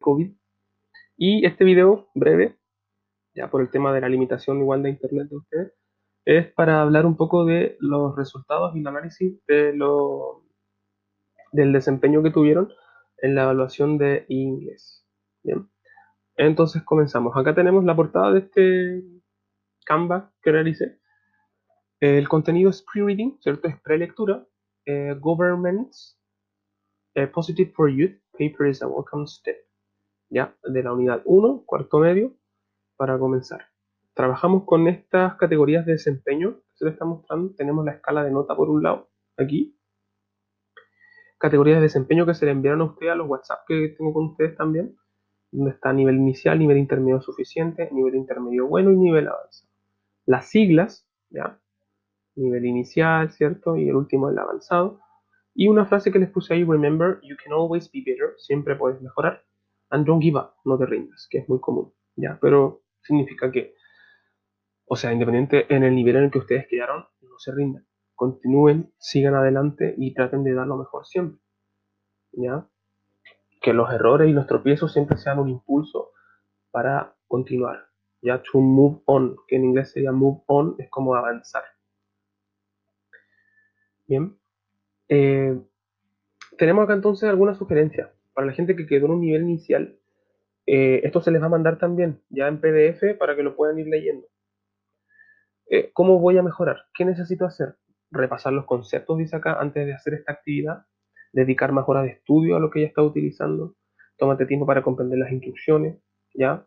COVID. Y este video breve, ya por el tema de la limitación igual de internet de ustedes, es para hablar un poco de los resultados y el análisis de lo, del desempeño que tuvieron en la evaluación de inglés. Bien. Entonces comenzamos. Acá tenemos la portada de este Canva que realicé. El contenido es pre-reading, ¿cierto? Es prelectura. Eh, governments, eh, Positive for Youth, paper is a welcome step. Ya, de la unidad 1, cuarto medio, para comenzar. Trabajamos con estas categorías de desempeño que se les está mostrando. Tenemos la escala de nota por un lado, aquí. Categorías de desempeño que se le enviaron a ustedes a los WhatsApp que tengo con ustedes también donde está nivel inicial, nivel intermedio suficiente, nivel intermedio bueno y nivel avanzado. Las siglas, ¿ya? Nivel inicial, ¿cierto? Y el último el avanzado. Y una frase que les puse ahí, remember, you can always be better, siempre puedes mejorar. And don't give up, no te rindas, que es muy común, ¿ya? Pero significa que, o sea, independiente en el nivel en el que ustedes quedaron, no se rindan. Continúen, sigan adelante y traten de dar lo mejor siempre, ¿ya? que los errores y los tropiezos siempre sean un impulso para continuar. Ya to move on, que en inglés sería move on, es como avanzar. Bien. Eh, tenemos acá entonces algunas sugerencias. Para la gente que quedó en un nivel inicial, eh, esto se les va a mandar también ya en PDF para que lo puedan ir leyendo. Eh, ¿Cómo voy a mejorar? ¿Qué necesito hacer? Repasar los conceptos, dice acá, antes de hacer esta actividad dedicar más horas de estudio a lo que ya está utilizando, tómate tiempo para comprender las instrucciones, ¿ya?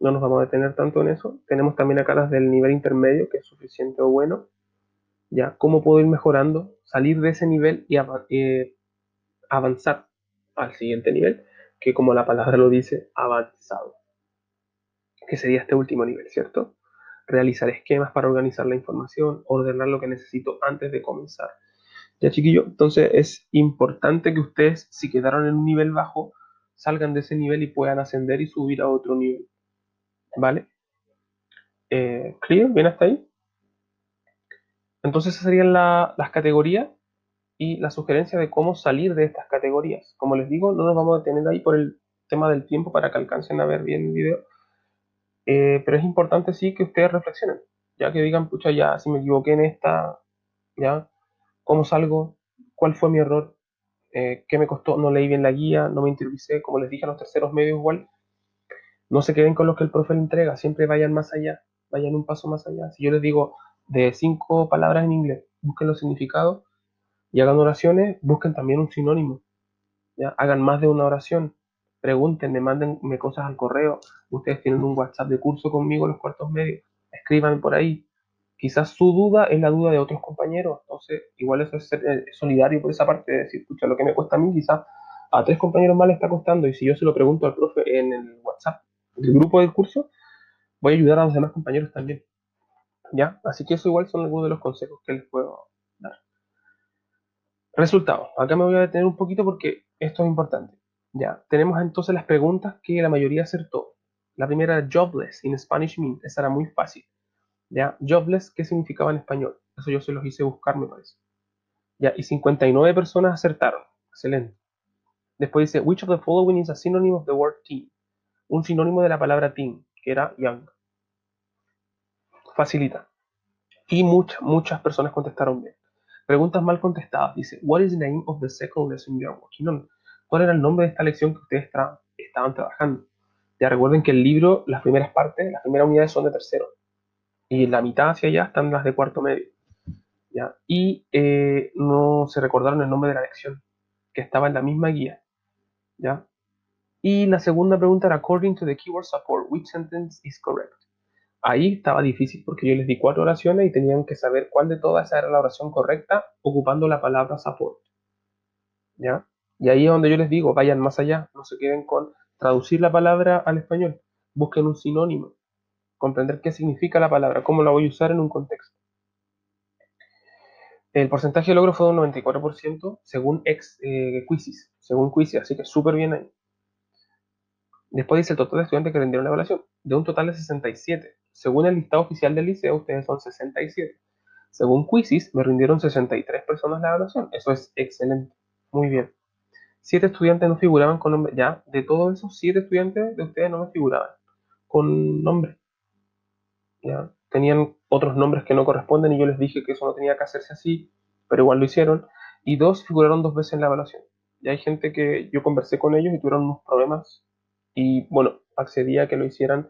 No nos vamos a detener tanto en eso. Tenemos también acá las del nivel intermedio, que es suficiente o bueno, ¿ya? ¿Cómo puedo ir mejorando? Salir de ese nivel y eh, avanzar al siguiente nivel, que como la palabra lo dice, avanzado, que sería este último nivel, ¿cierto? Realizar esquemas para organizar la información, ordenar lo que necesito antes de comenzar ya chiquillo, entonces es importante que ustedes, si quedaron en un nivel bajo, salgan de ese nivel y puedan ascender y subir a otro nivel. ¿Vale? Eh, ¿Clear? ¿Bien hasta ahí? Entonces esas serían las categorías y la sugerencia de cómo salir de estas categorías. Como les digo, no nos vamos a detener ahí por el tema del tiempo para que alcancen a ver bien el video. Eh, pero es importante sí que ustedes reflexionen, ya que digan, pucha, ya, si me equivoqué en esta, ya, cómo salgo, cuál fue mi error, eh, qué me costó, no leí bien la guía, no me interiorizé, como les dije a los terceros medios igual, no se queden con lo que el profe le entrega, siempre vayan más allá, vayan un paso más allá. Si yo les digo de cinco palabras en inglés, busquen los significados y hagan oraciones, busquen también un sinónimo, hagan más de una oración, pregúntenme, mándenme cosas al correo, ustedes tienen un WhatsApp de curso conmigo, los cuartos medios, escriban por ahí, quizás su duda es la duda de otros compañeros, entonces igual eso es ser eh, solidario por esa parte de decir, escucha, lo que me cuesta a mí quizás a tres compañeros más le está costando y si yo se lo pregunto al profe en el WhatsApp del grupo del curso, voy a ayudar a los demás compañeros también. ¿Ya? Así que eso igual son algunos de los consejos que les puedo dar. Resultado. Acá me voy a detener un poquito porque esto es importante. Ya, tenemos entonces las preguntas que la mayoría acertó. La primera, jobless in Spanish mean. Esa era muy fácil. ¿Ya? Jobless, ¿qué significaba en español? Eso yo se los hice buscar, me parece. ¿Ya? Y 59 personas acertaron. Excelente. Después dice, which of the following is a synonym of the word teen? Un sinónimo de la palabra teen, que era young. Facilita. Y muchas, muchas personas contestaron bien. Preguntas mal contestadas. Dice, what is the name of the second lesson you are working on? ¿Cuál era el nombre de esta lección que ustedes estaban trabajando? Ya recuerden que el libro, las primeras partes, las primeras unidades son de tercero y la mitad hacia allá están las de cuarto medio. ¿ya? Y eh, no se recordaron el nombre de la lección, que estaba en la misma guía. ¿ya? Y la segunda pregunta era, according to the keyword support, which sentence is correct? Ahí estaba difícil porque yo les di cuatro oraciones y tenían que saber cuál de todas era la oración correcta ocupando la palabra support. ¿Ya? Y ahí es donde yo les digo, vayan más allá, no se queden con traducir la palabra al español, busquen un sinónimo comprender qué significa la palabra, cómo la voy a usar en un contexto. El porcentaje de logro fue de un 94% según ex eh, Quizzes, según Quizzes, así que súper bien ahí. Después dice el total de estudiantes que rindieron la evaluación, de un total de 67. Según el listado oficial del liceo, ustedes son 67. Según Quizzes, me rindieron 63 personas la evaluación. Eso es excelente. Muy bien. siete estudiantes no figuraban con nombre. Ya, de todos esos siete estudiantes de ustedes no me figuraban con nombre. Ya, tenían otros nombres que no corresponden y yo les dije que eso no tenía que hacerse así, pero igual lo hicieron. Y dos figuraron dos veces en la evaluación. Y hay gente que yo conversé con ellos y tuvieron unos problemas y bueno, accedí a que lo hicieran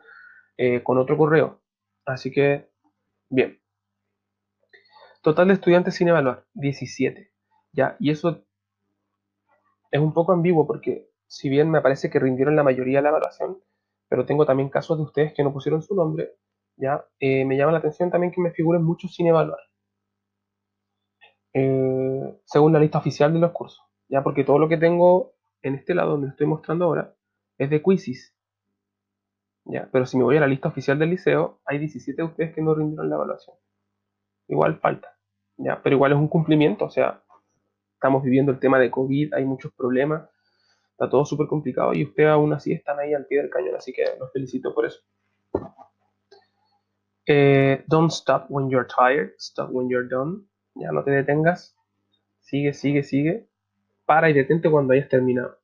eh, con otro correo. Así que, bien. Total de estudiantes sin evaluar, 17. Ya, y eso es un poco ambiguo porque si bien me parece que rindieron la mayoría de la evaluación, pero tengo también casos de ustedes que no pusieron su nombre, ya, eh, me llama la atención también que me figuren muchos sin evaluar. Eh, según la lista oficial de los cursos, ya, porque todo lo que tengo en este lado donde estoy mostrando ahora es de quizzes. Ya, pero si me voy a la lista oficial del liceo, hay 17 de ustedes que no rindieron la evaluación. Igual falta, ya, pero igual es un cumplimiento, o sea, estamos viviendo el tema de COVID, hay muchos problemas, está todo súper complicado y ustedes aún así están ahí al pie del cañón, así que los felicito por eso. Eh, don't stop when you're tired, stop when you're done. Ya no te detengas, sigue, sigue, sigue. Para y detente cuando hayas terminado.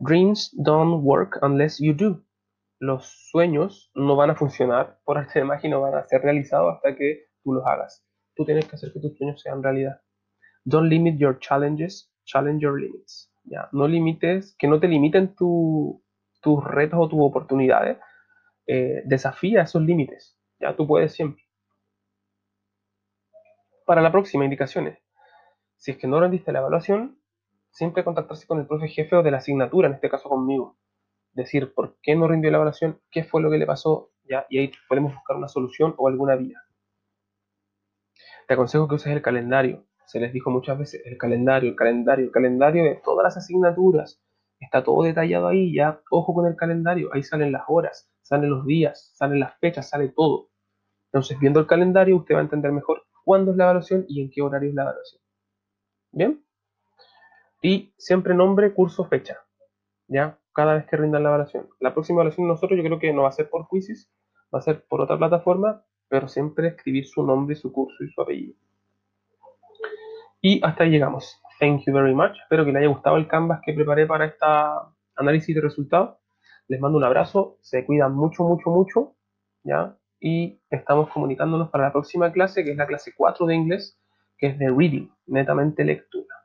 Dreams don't work unless you do. Los sueños no van a funcionar por arte de magia y no van a ser realizados hasta que tú los hagas. Tú tienes que hacer que tus sueños sean realidad. Don't limit your challenges, challenge your limits. ¿ya? No limites, que no te limiten tus retos o tus oportunidades. Eh, desafía esos límites. Ya tú puedes siempre. Para la próxima, indicaciones. Si es que no rendiste la evaluación, siempre contactarse con el profe jefe o de la asignatura, en este caso conmigo. Decir por qué no rindió la evaluación, qué fue lo que le pasó, ya, y ahí podemos buscar una solución o alguna vía. Te aconsejo que uses el calendario se les dijo muchas veces, el calendario, el calendario, el calendario de todas las asignaturas. Está todo detallado ahí, ya, ojo con el calendario, ahí salen las horas, salen los días, salen las fechas, sale todo. Entonces, viendo el calendario, usted va a entender mejor cuándo es la evaluación y en qué horario es la evaluación. ¿Bien? Y siempre nombre, curso, fecha. ¿Ya? Cada vez que rindan la evaluación. La próxima evaluación de nosotros yo creo que no va a ser por quizzes, va a ser por otra plataforma, pero siempre escribir su nombre, su curso y su apellido. Y hasta ahí llegamos. Thank you very much. Espero que les haya gustado el canvas que preparé para esta análisis de resultados. Les mando un abrazo, se cuidan mucho, mucho, mucho, ¿ya? Y estamos comunicándonos para la próxima clase, que es la clase 4 de inglés, que es de reading, netamente lectura.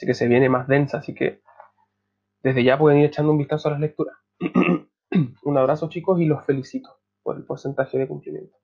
Así que se viene más densa, así que desde ya pueden ir echando un vistazo a las lecturas. un abrazo chicos y los felicito por el porcentaje de cumplimiento.